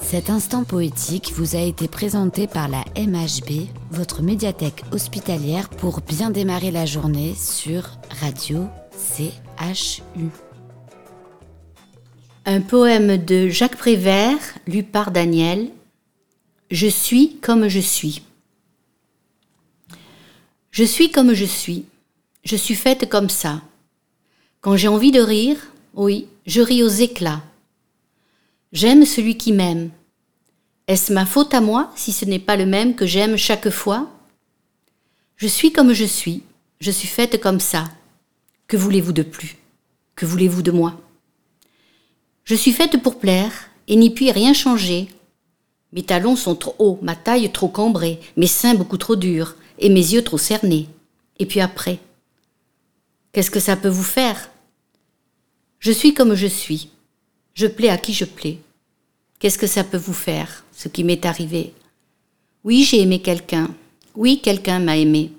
Cet instant poétique vous a été présenté par la MHB, votre médiathèque hospitalière, pour bien démarrer la journée sur Radio CHU. Un poème de Jacques Prévert, lu par Daniel. Je suis comme je suis. Je suis comme je suis. Je suis faite comme ça. Quand j'ai envie de rire, oui, je ris aux éclats. J'aime celui qui m'aime. Est-ce ma faute à moi si ce n'est pas le même que j'aime chaque fois? Je suis comme je suis, je suis faite comme ça. Que voulez-vous de plus? Que voulez-vous de moi? Je suis faite pour plaire et n'y puis rien changer. Mes talons sont trop hauts, ma taille trop cambrée, mes seins beaucoup trop durs et mes yeux trop cernés. Et puis après Qu'est-ce que ça peut vous faire? Je suis comme je suis. Je plais à qui je plais. Qu'est-ce que ça peut vous faire, ce qui m'est arrivé? Oui, j'ai aimé quelqu'un. Oui, quelqu'un m'a aimé.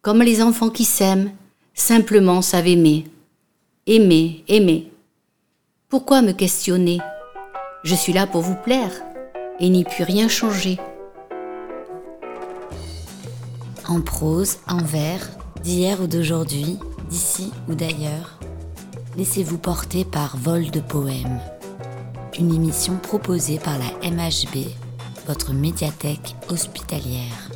Comme les enfants qui s'aiment, simplement savent aimer. Aimer, aimer. Pourquoi me questionner? Je suis là pour vous plaire et n'y puis rien changer. En prose, en vers, d'hier ou d'aujourd'hui, d'ici ou d'ailleurs, laissez-vous porter par Vol de Poèmes, une émission proposée par la MHB, votre médiathèque hospitalière.